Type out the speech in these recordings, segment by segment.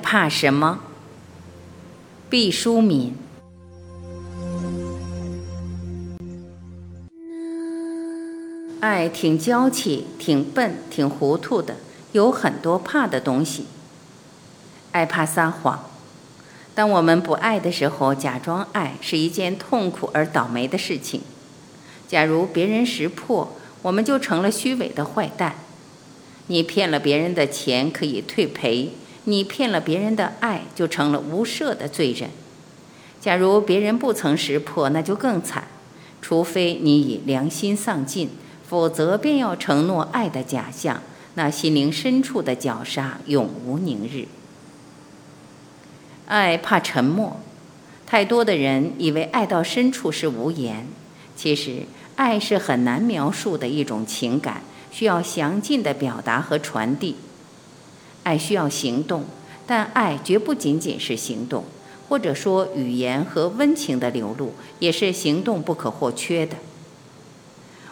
怕什么？毕淑敏。爱挺娇气，挺笨，挺糊涂的，有很多怕的东西。爱怕撒谎。当我们不爱的时候，假装爱是一件痛苦而倒霉的事情。假如别人识破，我们就成了虚伪的坏蛋。你骗了别人的钱可以退赔，你骗了别人的爱就成了无赦的罪人。假如别人不曾识破，那就更惨。除非你以良心丧尽。否则，便要承诺爱的假象，那心灵深处的绞杀永无宁日。爱怕沉默，太多的人以为爱到深处是无言，其实爱是很难描述的一种情感，需要详尽的表达和传递。爱需要行动，但爱绝不仅仅是行动，或者说语言和温情的流露也是行动不可或缺的。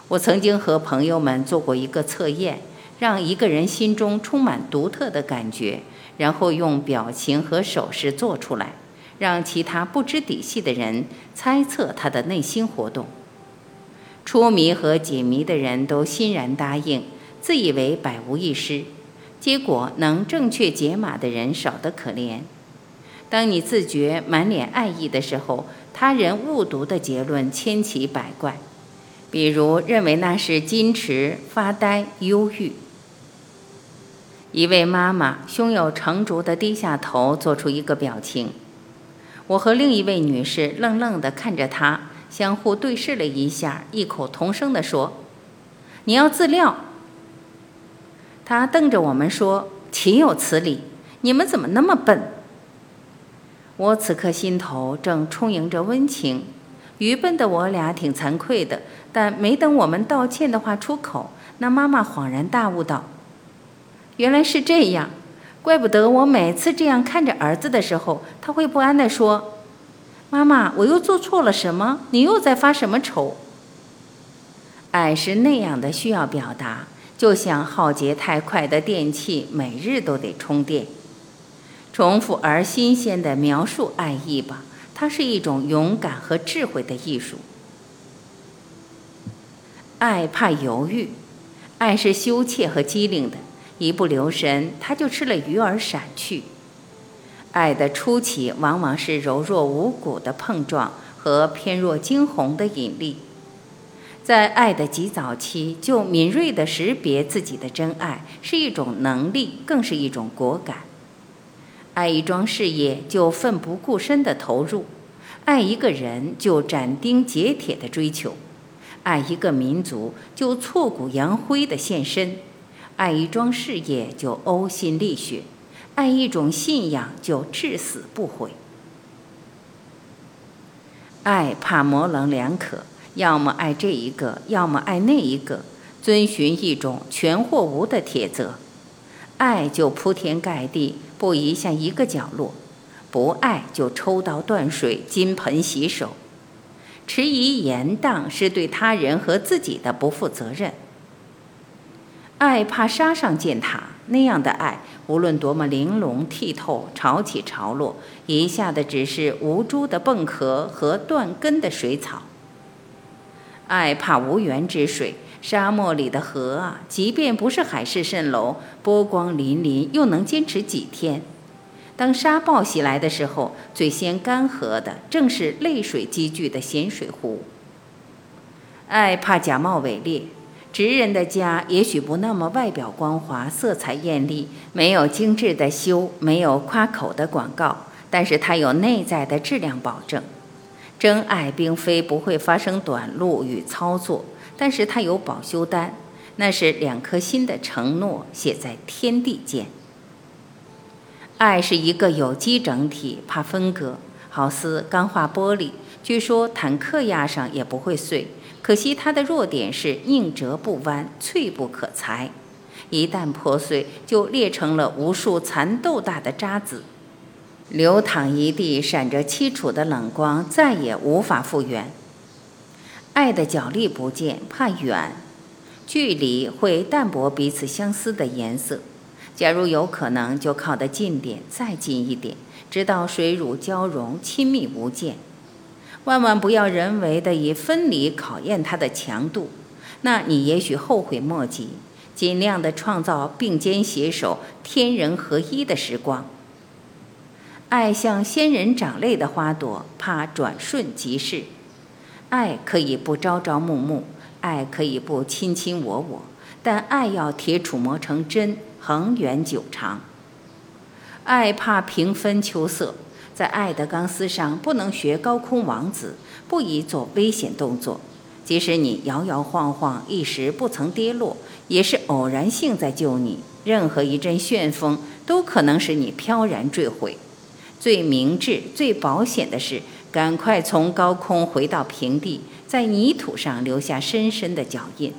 我曾经和朋友们做过一个测验，让一个人心中充满独特的感觉，然后用表情和手势做出来，让其他不知底细的人猜测他的内心活动。出谜和解谜的人都欣然答应，自以为百无一失。结果能正确解码的人少得可怜。当你自觉满脸爱意的时候，他人误读的结论千奇百怪。比如认为那是矜持、发呆、忧郁。一位妈妈胸有成竹地低下头，做出一个表情。我和另一位女士愣愣地看着她，相互对视了一下，异口同声地说：“你要自料。”他瞪着我们说：“岂有此理！你们怎么那么笨？”我此刻心头正充盈着温情。愚笨的我俩挺惭愧的，但没等我们道歉的话出口，那妈妈恍然大悟道：“原来是这样，怪不得我每次这样看着儿子的时候，他会不安地说：‘妈妈，我又做错了什么？你又在发什么愁？’爱是那样的需要表达，就像耗竭太快的电器，每日都得充电。重复而新鲜的描述爱意吧。”它是一种勇敢和智慧的艺术。爱怕犹豫，爱是羞怯和机灵的，一不留神，它就吃了鱼儿闪去。爱的初期往往是柔弱无骨的碰撞和偏弱惊鸿的引力，在爱的极早期就敏锐地识别自己的真爱，是一种能力，更是一种果敢。爱一桩事业就奋不顾身地投入，爱一个人就斩钉截铁地追求，爱一个民族就挫骨扬灰地献身，爱一桩事业就呕心沥血，爱一种信仰就至死不悔。爱怕模棱两可，要么爱这一个，要么爱那一个，遵循一种全或无的铁则，爱就铺天盖地。不移向一个角落，不爱就抽刀断水、金盆洗手，迟疑延宕是对他人和自己的不负责任。爱怕杀上践踏，那样的爱无论多么玲珑剔透、潮起潮落，遗下的只是无珠的蚌壳和断根的水草。爱怕无源之水。沙漠里的河啊，即便不是海市蜃楼，波光粼粼，又能坚持几天？当沙暴袭来的时候，最先干涸的正是泪水积聚的咸水湖。爱怕假冒伪劣，直人的家也许不那么外表光滑、色彩艳丽，没有精致的修，没有夸口的广告，但是它有内在的质量保证。真爱并非不会发生短路与操作。但是它有保修单，那是两颗心的承诺，写在天地间。爱是一个有机整体，怕分割，好似钢化玻璃，据说坦克压上也不会碎。可惜它的弱点是宁折不弯，脆不可裁，一旦破碎，就裂成了无数蚕豆大的渣子，流淌一地，闪着凄楚的冷光，再也无法复原。爱的角力不见，怕远，距离会淡薄彼此相思的颜色。假如有可能，就靠得近点，再近一点，直到水乳交融，亲密无间。万万不要人为的以分离考验它的强度，那你也许后悔莫及。尽量的创造并肩携手、天人合一的时光。爱像仙人掌类的花朵，怕转瞬即逝。爱可以不朝朝暮暮，爱可以不卿卿我我，但爱要铁杵磨成针，恒远久长。爱怕平分秋色，在爱的钢丝上不能学高空王子，不宜做危险动作。即使你摇摇晃晃，一时不曾跌落，也是偶然性在救你。任何一阵旋风都可能使你飘然坠毁。最明智、最保险的是，赶快从高空回到平地，在泥土上留下深深的脚印。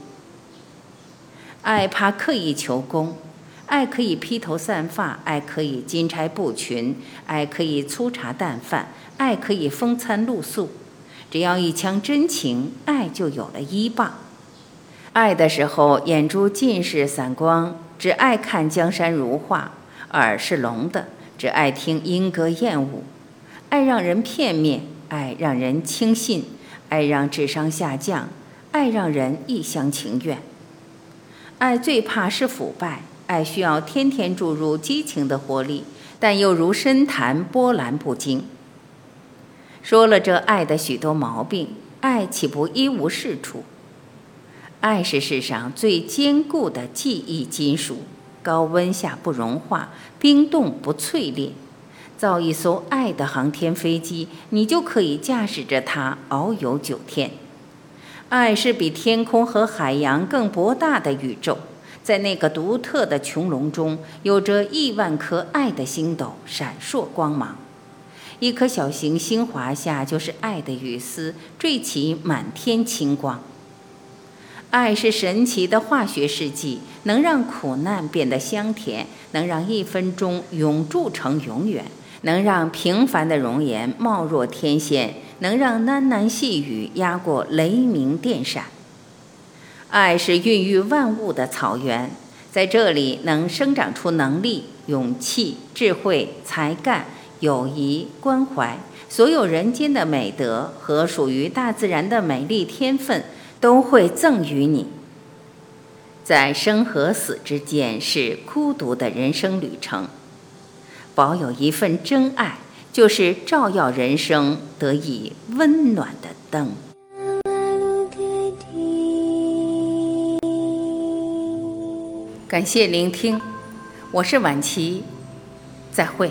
爱怕刻意求功，爱可以披头散发，爱可以金钗布裙，爱可以粗茶淡饭，爱可以风餐露宿。只要一腔真情，爱就有了依傍。爱的时候，眼珠尽是散光，只爱看江山如画；耳是聋的，只爱听莺歌燕舞。爱让人片面，爱让人轻信，爱让智商下降，爱让人一厢情愿。爱最怕是腐败，爱需要天天注入激情的活力，但又如深潭，波澜不惊。说了这爱的许多毛病，爱岂不一无是处？爱是世上最坚固的记忆金属，高温下不融化，冰冻不淬炼。造一艘爱的航天飞机，你就可以驾驶着它遨游九天。爱是比天空和海洋更博大的宇宙，在那个独特的穹隆中，有着亿万颗爱的星斗闪烁光芒。一颗小行星滑下，就是爱的雨丝，缀起满天青光。爱是神奇的化学试剂，能让苦难变得香甜，能让一分钟永驻成永远，能让平凡的容颜貌若天仙，能让喃喃细语压过雷鸣电闪。爱是孕育万物的草原，在这里能生长出能力、勇气、智慧、才干。友谊、关怀，所有人间的美德和属于大自然的美丽天分，都会赠予你。在生和死之间是孤独的人生旅程，保有一份真爱，就是照耀人生得以温暖的灯。感谢聆听，我是晚琪，再会。